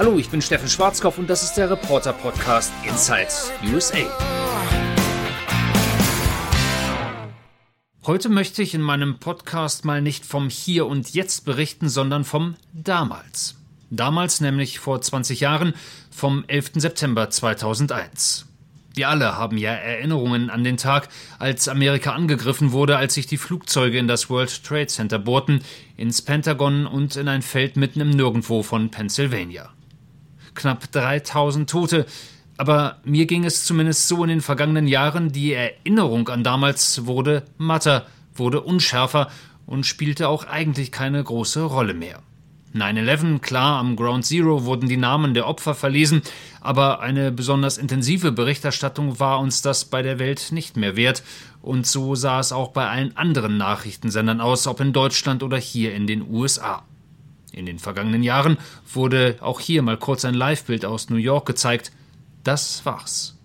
Hallo, ich bin Steffen Schwarzkopf und das ist der Reporter Podcast Inside USA. Heute möchte ich in meinem Podcast mal nicht vom Hier und Jetzt berichten, sondern vom Damals. Damals nämlich vor 20 Jahren, vom 11. September 2001. Wir alle haben ja Erinnerungen an den Tag, als Amerika angegriffen wurde, als sich die Flugzeuge in das World Trade Center bohrten, ins Pentagon und in ein Feld mitten im Nirgendwo von Pennsylvania. Knapp 3000 Tote, aber mir ging es zumindest so in den vergangenen Jahren, die Erinnerung an damals wurde matter, wurde unschärfer und spielte auch eigentlich keine große Rolle mehr. 9-11, klar, am Ground Zero wurden die Namen der Opfer verlesen, aber eine besonders intensive Berichterstattung war uns das bei der Welt nicht mehr wert, und so sah es auch bei allen anderen Nachrichtensendern aus, ob in Deutschland oder hier in den USA. In den vergangenen Jahren wurde auch hier mal kurz ein Livebild aus New York gezeigt. Das war's.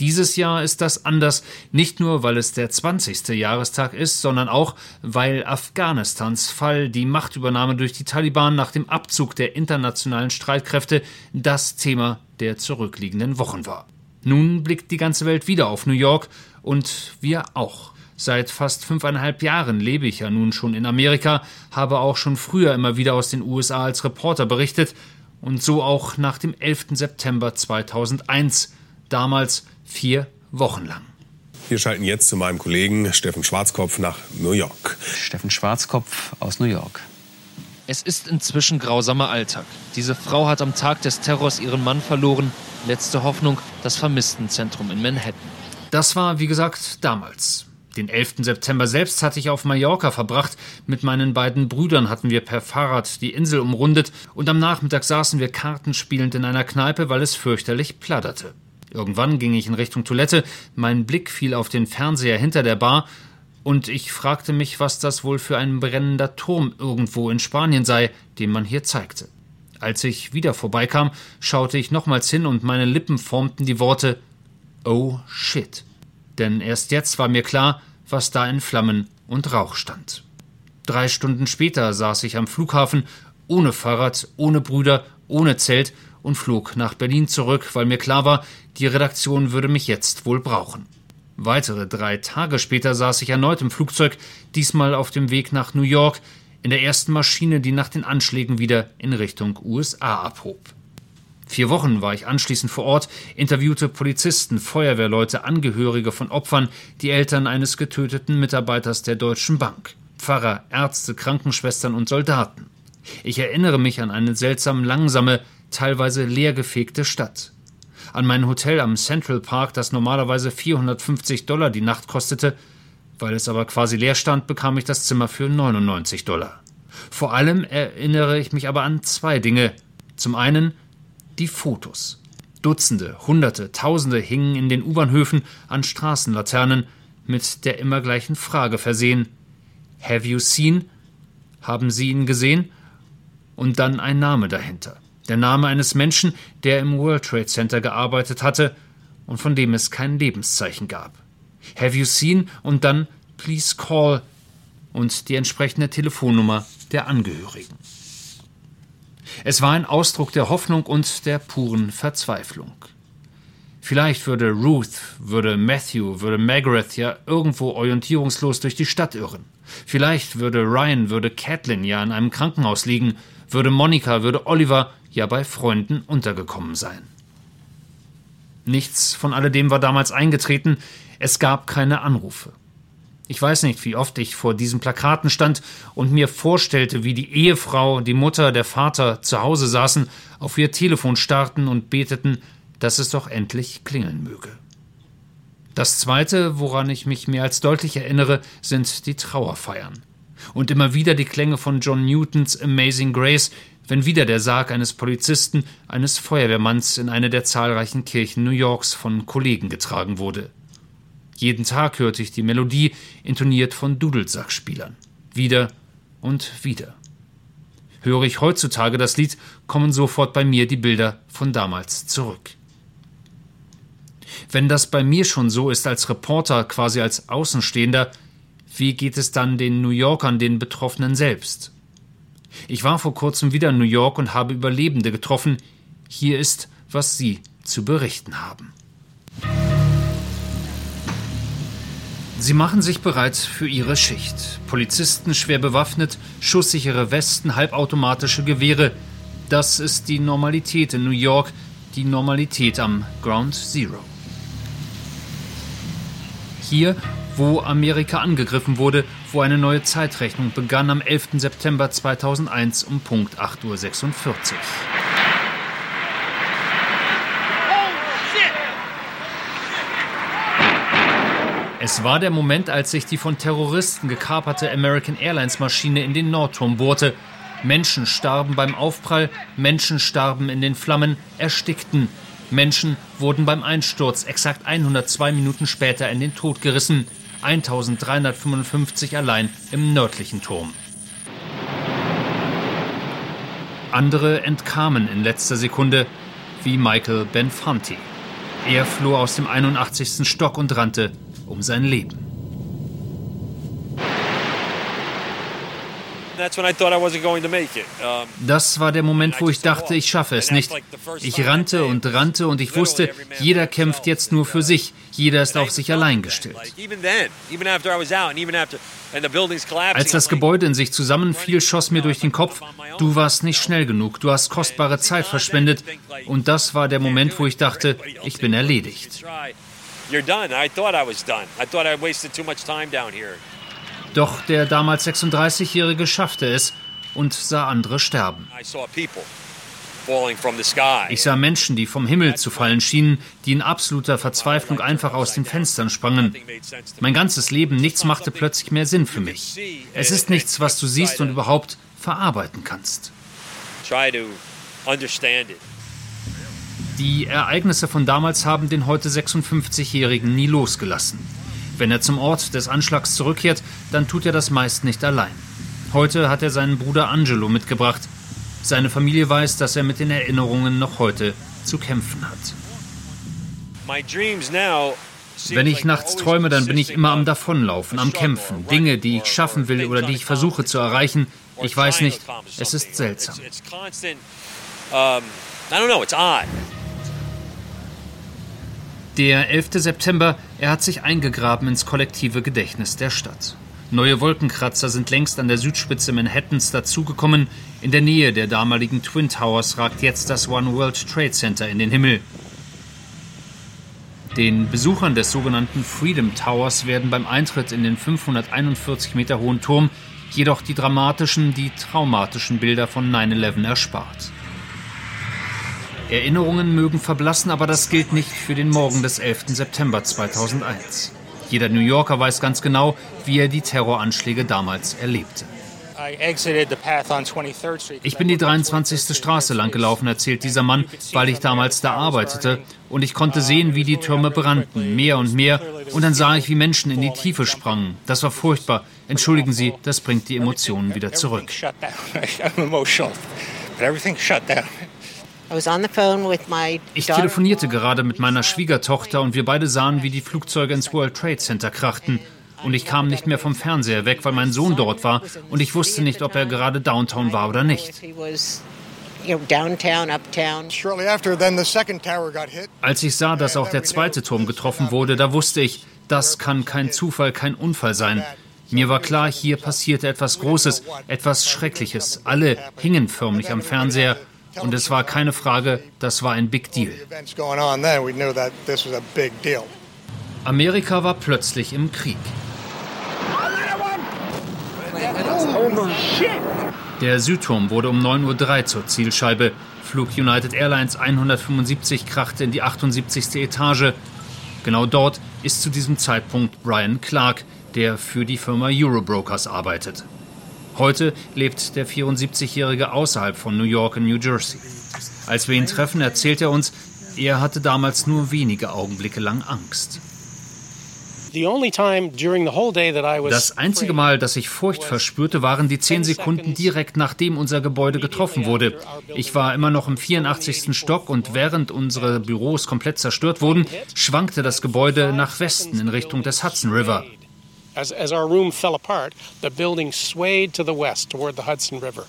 Dieses Jahr ist das anders, nicht nur weil es der 20. Jahrestag ist, sondern auch weil Afghanistans Fall, die Machtübernahme durch die Taliban nach dem Abzug der internationalen Streitkräfte, das Thema der zurückliegenden Wochen war. Nun blickt die ganze Welt wieder auf New York und wir auch. Seit fast fünfeinhalb Jahren lebe ich ja nun schon in Amerika, habe auch schon früher immer wieder aus den USA als Reporter berichtet und so auch nach dem 11. September 2001, damals vier Wochen lang. Wir schalten jetzt zu meinem Kollegen Steffen Schwarzkopf nach New York. Steffen Schwarzkopf aus New York. Es ist inzwischen grausamer Alltag. Diese Frau hat am Tag des Terrors ihren Mann verloren. Letzte Hoffnung, das Vermisstenzentrum in Manhattan. Das war, wie gesagt, damals. Den 11. September selbst hatte ich auf Mallorca verbracht. Mit meinen beiden Brüdern hatten wir per Fahrrad die Insel umrundet und am Nachmittag saßen wir kartenspielend in einer Kneipe, weil es fürchterlich platterte. Irgendwann ging ich in Richtung Toilette, mein Blick fiel auf den Fernseher hinter der Bar, und ich fragte mich, was das wohl für ein brennender Turm irgendwo in Spanien sei, den man hier zeigte. Als ich wieder vorbeikam, schaute ich nochmals hin und meine Lippen formten die Worte Oh shit. Denn erst jetzt war mir klar, was da in Flammen und Rauch stand. Drei Stunden später saß ich am Flughafen, ohne Fahrrad, ohne Brüder, ohne Zelt und flog nach Berlin zurück, weil mir klar war, die Redaktion würde mich jetzt wohl brauchen. Weitere drei Tage später saß ich erneut im Flugzeug, diesmal auf dem Weg nach New York, in der ersten Maschine, die nach den Anschlägen wieder in Richtung USA abhob. Vier Wochen war ich anschließend vor Ort, interviewte Polizisten, Feuerwehrleute, Angehörige von Opfern, die Eltern eines getöteten Mitarbeiters der Deutschen Bank, Pfarrer, Ärzte, Krankenschwestern und Soldaten. Ich erinnere mich an eine seltsam langsame, teilweise leergefegte Stadt. An mein Hotel am Central Park, das normalerweise 450 Dollar die Nacht kostete, weil es aber quasi leer stand, bekam ich das Zimmer für 99 Dollar. Vor allem erinnere ich mich aber an zwei Dinge. Zum einen die Fotos. Dutzende, Hunderte, Tausende hingen in den U-Bahnhöfen an Straßenlaternen mit der immer gleichen Frage versehen. Have you seen? Haben Sie ihn gesehen? Und dann ein Name dahinter der Name eines Menschen, der im World Trade Center gearbeitet hatte und von dem es kein Lebenszeichen gab. Have you seen und dann Please call und die entsprechende Telefonnummer der Angehörigen. Es war ein Ausdruck der Hoffnung und der puren Verzweiflung. Vielleicht würde Ruth, würde Matthew, würde Margaret ja irgendwo orientierungslos durch die Stadt irren. Vielleicht würde Ryan, würde Catelyn ja in einem Krankenhaus liegen, würde Monika, würde Oliver ja bei Freunden untergekommen sein. Nichts von alledem war damals eingetreten, es gab keine Anrufe. Ich weiß nicht, wie oft ich vor diesen Plakaten stand und mir vorstellte, wie die Ehefrau, die Mutter, der Vater zu Hause saßen, auf ihr Telefon starrten und beteten, dass es doch endlich klingeln möge. Das Zweite, woran ich mich mehr als deutlich erinnere, sind die Trauerfeiern. Und immer wieder die Klänge von John Newtons Amazing Grace, wenn wieder der Sarg eines Polizisten, eines Feuerwehrmanns in eine der zahlreichen Kirchen New Yorks von Kollegen getragen wurde. Jeden Tag hörte ich die Melodie, intoniert von Dudelsackspielern. Wieder und wieder. Höre ich heutzutage das Lied, kommen sofort bei mir die Bilder von damals zurück. Wenn das bei mir schon so ist als Reporter, quasi als Außenstehender, wie geht es dann den New Yorkern, den Betroffenen selbst? Ich war vor kurzem wieder in New York und habe Überlebende getroffen, Hier ist, was sie zu berichten haben. Sie machen sich bereit für ihre Schicht. Polizisten schwer bewaffnet, schusssichere Westen, halbautomatische Gewehre. Das ist die Normalität in New York, die Normalität am Ground Zero. Hier, wo Amerika angegriffen wurde, wo eine neue Zeitrechnung begann am 11. September 2001 um Punkt 8.46 Uhr. Es war der Moment, als sich die von Terroristen gekaperte American Airlines Maschine in den Nordturm bohrte. Menschen starben beim Aufprall, Menschen starben in den Flammen, erstickten. Menschen wurden beim Einsturz exakt 102 Minuten später in den Tod gerissen. 1355 allein im nördlichen Turm. Andere entkamen in letzter Sekunde, wie Michael Benfanti. Er floh aus dem 81. Stock und rannte um sein Leben. Das war der Moment, wo ich dachte, ich schaffe es nicht. Ich rannte und rannte und ich wusste, jeder kämpft jetzt nur für sich. Jeder ist auf sich allein gestellt. Als das Gebäude in sich zusammenfiel, schoss mir durch den Kopf, du warst nicht schnell genug, du hast kostbare Zeit verschwendet. Und das war der Moment, wo ich dachte, ich bin erledigt. You're done. I thought I was done. I thought I wasted too much time down here. Doch der damals 36-Jährige schaffte es und sah andere sterben. Ich sah Menschen, die vom Himmel zu fallen schienen, die in absoluter Verzweiflung einfach aus den Fenstern sprangen. Mein ganzes Leben, nichts machte plötzlich mehr Sinn für mich. Es ist nichts, was du siehst und überhaupt verarbeiten kannst. Try to understand it. Die Ereignisse von damals haben den heute 56-Jährigen nie losgelassen. Wenn er zum Ort des Anschlags zurückkehrt, dann tut er das meist nicht allein. Heute hat er seinen Bruder Angelo mitgebracht. Seine Familie weiß, dass er mit den Erinnerungen noch heute zu kämpfen hat. Wenn ich nachts träume, dann bin ich immer am Davonlaufen, am Kämpfen. Dinge, die ich schaffen will oder die ich versuche zu erreichen. Ich weiß nicht, es ist seltsam. I don't know, it's odd. Der 11. September, er hat sich eingegraben ins kollektive Gedächtnis der Stadt. Neue Wolkenkratzer sind längst an der Südspitze Manhattans dazugekommen. In der Nähe der damaligen Twin Towers ragt jetzt das One World Trade Center in den Himmel. Den Besuchern des sogenannten Freedom Towers werden beim Eintritt in den 541 Meter hohen Turm jedoch die dramatischen, die traumatischen Bilder von 9-11 erspart. Erinnerungen mögen verblassen, aber das gilt nicht für den Morgen des 11. September 2001. Jeder New Yorker weiß ganz genau, wie er die Terroranschläge damals erlebte. Ich bin die 23. Straße lang gelaufen, erzählt dieser Mann, weil ich damals da arbeitete. Und ich konnte sehen, wie die Türme brannten, mehr und mehr. Und dann sah ich, wie Menschen in die Tiefe sprangen. Das war furchtbar. Entschuldigen Sie, das bringt die Emotionen wieder zurück. Ich telefonierte gerade mit meiner Schwiegertochter und wir beide sahen, wie die Flugzeuge ins World Trade Center krachten. Und ich kam nicht mehr vom Fernseher weg, weil mein Sohn dort war und ich wusste nicht, ob er gerade Downtown war oder nicht. Als ich sah, dass auch der zweite Turm getroffen wurde, da wusste ich, das kann kein Zufall, kein Unfall sein. Mir war klar, hier passierte etwas Großes, etwas Schreckliches. Alle hingen förmlich am Fernseher und es war keine Frage, das war ein Big Deal. Amerika war plötzlich im Krieg. Der Südturm wurde um 9.03 Uhr zur Zielscheibe. Flug United Airlines 175 krachte in die 78. Etage. Genau dort ist zu diesem Zeitpunkt Brian Clark, der für die Firma Eurobrokers arbeitet. Heute lebt der 74-Jährige außerhalb von New York in New Jersey. Als wir ihn treffen, erzählt er uns, er hatte damals nur wenige Augenblicke lang Angst. Das einzige Mal, dass ich Furcht verspürte, waren die zehn Sekunden direkt nachdem unser Gebäude getroffen wurde. Ich war immer noch im 84. Stock und während unsere Büros komplett zerstört wurden, schwankte das Gebäude nach Westen in Richtung des Hudson River. As, as our room fell apart, the building swayed to the west toward the Hudson River.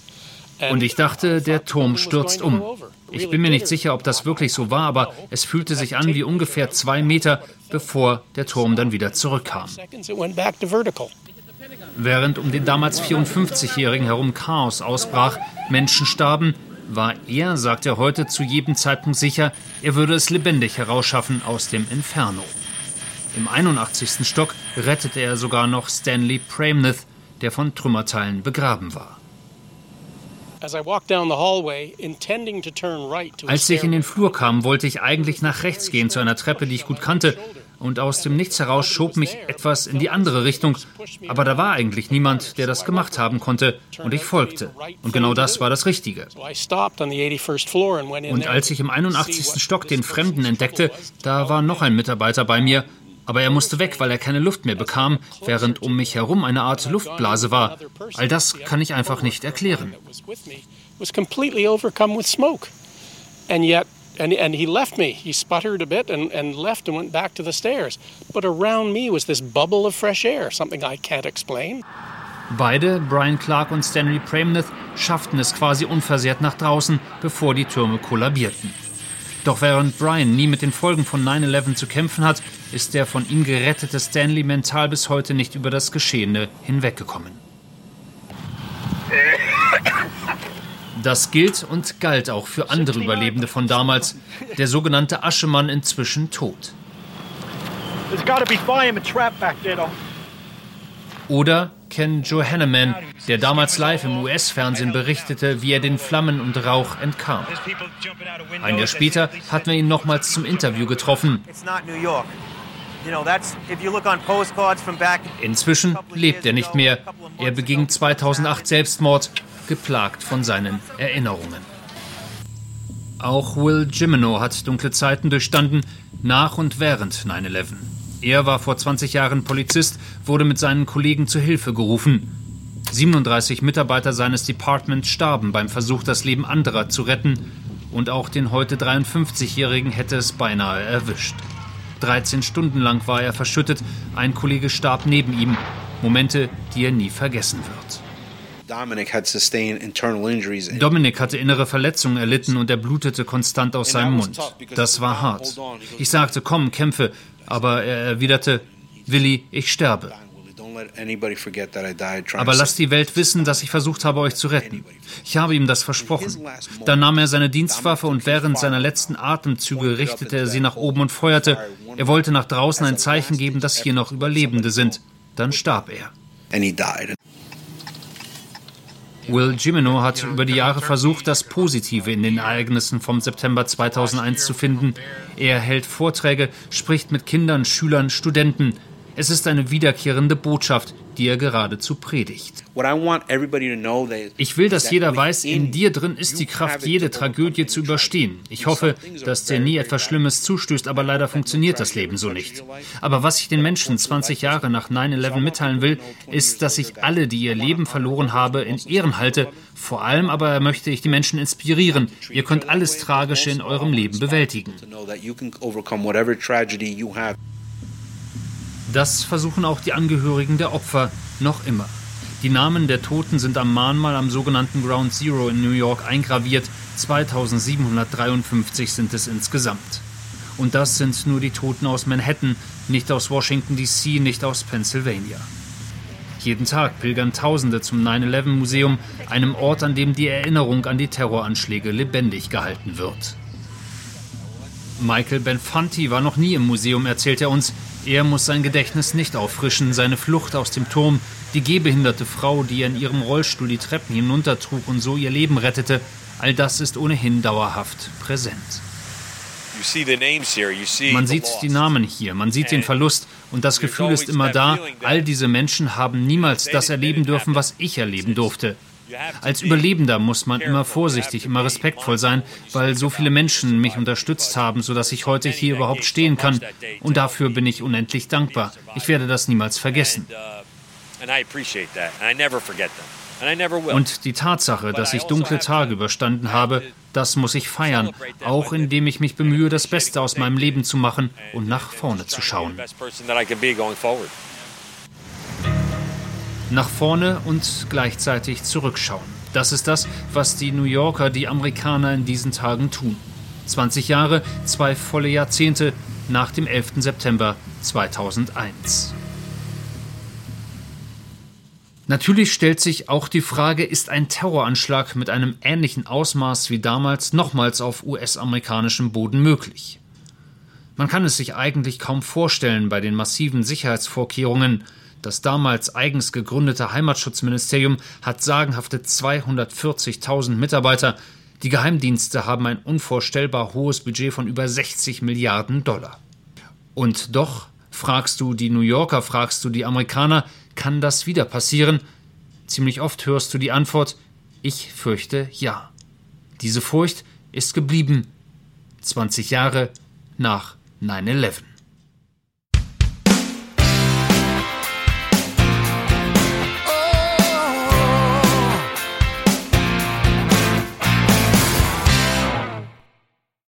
Und ich dachte, der Turm stürzt um. Ich bin mir nicht sicher, ob das wirklich so war, aber es fühlte sich an wie ungefähr zwei Meter, bevor der Turm dann wieder zurückkam. Während um den damals 54-Jährigen herum Chaos ausbrach, Menschen starben, war er, sagt er heute, zu jedem Zeitpunkt sicher, er würde es lebendig herausschaffen aus dem Inferno. Im 81. Stock rettete er sogar noch Stanley Pramnith, der von Trümmerteilen begraben war. Als ich in den Flur kam, wollte ich eigentlich nach rechts gehen zu einer Treppe, die ich gut kannte, und aus dem Nichts heraus schob mich etwas in die andere Richtung, aber da war eigentlich niemand, der das gemacht haben konnte, und ich folgte. Und genau das war das Richtige. Und als ich im 81. Stock den Fremden entdeckte, da war noch ein Mitarbeiter bei mir, aber er musste weg, weil er keine Luft mehr bekam, während um mich herum eine Art Luftblase war. All das kann ich einfach nicht erklären. And yet and, and he left me. He sputtered a bit and, and left and went back to the stairs. But around me was this bubble of fresh air, something I can't explain. Beide, Brian Clark und Stanley Pramnith, schafften es quasi unversehrt nach draußen, bevor die Türme kollabierten. Doch während Brian nie mit den Folgen von 9-11 zu kämpfen hat, ist der von ihm gerettete Stanley mental bis heute nicht über das Geschehene hinweggekommen. Das gilt und galt auch für andere Überlebende von damals. Der sogenannte Aschemann inzwischen tot. Oder Ken Johanneman, der damals live im US-Fernsehen berichtete, wie er den Flammen und Rauch entkam. Ein Jahr später hatten wir ihn nochmals zum Interview getroffen. Inzwischen lebt er nicht mehr. Er beging 2008 Selbstmord, geplagt von seinen Erinnerungen. Auch Will Jimeno hat dunkle Zeiten durchstanden, nach und während 9-11. Er war vor 20 Jahren Polizist, wurde mit seinen Kollegen zu Hilfe gerufen. 37 Mitarbeiter seines Departments starben beim Versuch, das Leben anderer zu retten, und auch den heute 53-Jährigen hätte es beinahe erwischt. 13 Stunden lang war er verschüttet, ein Kollege starb neben ihm. Momente, die er nie vergessen wird. Dominic hatte innere Verletzungen erlitten und er blutete konstant aus seinem Mund. Das war hart. Ich sagte, komm, kämpfe, aber er erwiderte, Willi, ich sterbe. Aber lasst die Welt wissen, dass ich versucht habe, euch zu retten. Ich habe ihm das versprochen. Dann nahm er seine Dienstwaffe und während seiner letzten Atemzüge richtete er sie nach oben und feuerte. Er wollte nach draußen ein Zeichen geben, dass hier noch Überlebende sind. Dann starb er. Will Jimeno hat über die Jahre versucht, das Positive in den Ereignissen vom September 2001 zu finden. Er hält Vorträge, spricht mit Kindern, Schülern, Studenten. Es ist eine wiederkehrende Botschaft, die er geradezu predigt. Ich will, dass jeder weiß, in dir drin ist die Kraft, jede Tragödie zu überstehen. Ich hoffe, dass dir nie etwas Schlimmes zustößt, aber leider funktioniert das Leben so nicht. Aber was ich den Menschen 20 Jahre nach 9-11 mitteilen will, ist, dass ich alle, die ihr Leben verloren habe, in Ehren halte. Vor allem aber möchte ich die Menschen inspirieren. Ihr könnt alles Tragische in eurem Leben bewältigen. Das versuchen auch die Angehörigen der Opfer noch immer. Die Namen der Toten sind am Mahnmal am sogenannten Ground Zero in New York eingraviert. 2753 sind es insgesamt. Und das sind nur die Toten aus Manhattan, nicht aus Washington DC, nicht aus Pennsylvania. Jeden Tag pilgern Tausende zum 9-11-Museum, einem Ort, an dem die Erinnerung an die Terroranschläge lebendig gehalten wird. Michael Benfanti war noch nie im Museum, erzählt er uns. Er muss sein Gedächtnis nicht auffrischen, seine Flucht aus dem Turm, die gehbehinderte Frau, die er in ihrem Rollstuhl die Treppen hinuntertrug und so ihr Leben rettete, all das ist ohnehin dauerhaft präsent. Man sieht die Namen hier, man sieht den Verlust und das Gefühl ist immer da, all diese Menschen haben niemals das erleben dürfen, was ich erleben durfte. Als Überlebender muss man immer vorsichtig, immer respektvoll sein, weil so viele Menschen mich unterstützt haben, sodass ich heute hier überhaupt stehen kann. Und dafür bin ich unendlich dankbar. Ich werde das niemals vergessen. Und die Tatsache, dass ich dunkle Tage überstanden habe, das muss ich feiern, auch indem ich mich bemühe, das Beste aus meinem Leben zu machen und nach vorne zu schauen nach vorne und gleichzeitig zurückschauen. Das ist das, was die New Yorker, die Amerikaner in diesen Tagen tun. 20 Jahre, zwei volle Jahrzehnte nach dem 11. September 2001. Natürlich stellt sich auch die Frage, ist ein Terroranschlag mit einem ähnlichen Ausmaß wie damals nochmals auf US-amerikanischem Boden möglich? Man kann es sich eigentlich kaum vorstellen bei den massiven Sicherheitsvorkehrungen. Das damals eigens gegründete Heimatschutzministerium hat sagenhafte 240.000 Mitarbeiter. Die Geheimdienste haben ein unvorstellbar hohes Budget von über 60 Milliarden Dollar. Und doch, fragst du die New Yorker, fragst du die Amerikaner, kann das wieder passieren? Ziemlich oft hörst du die Antwort Ich fürchte ja. Diese Furcht ist geblieben 20 Jahre nach 9-11.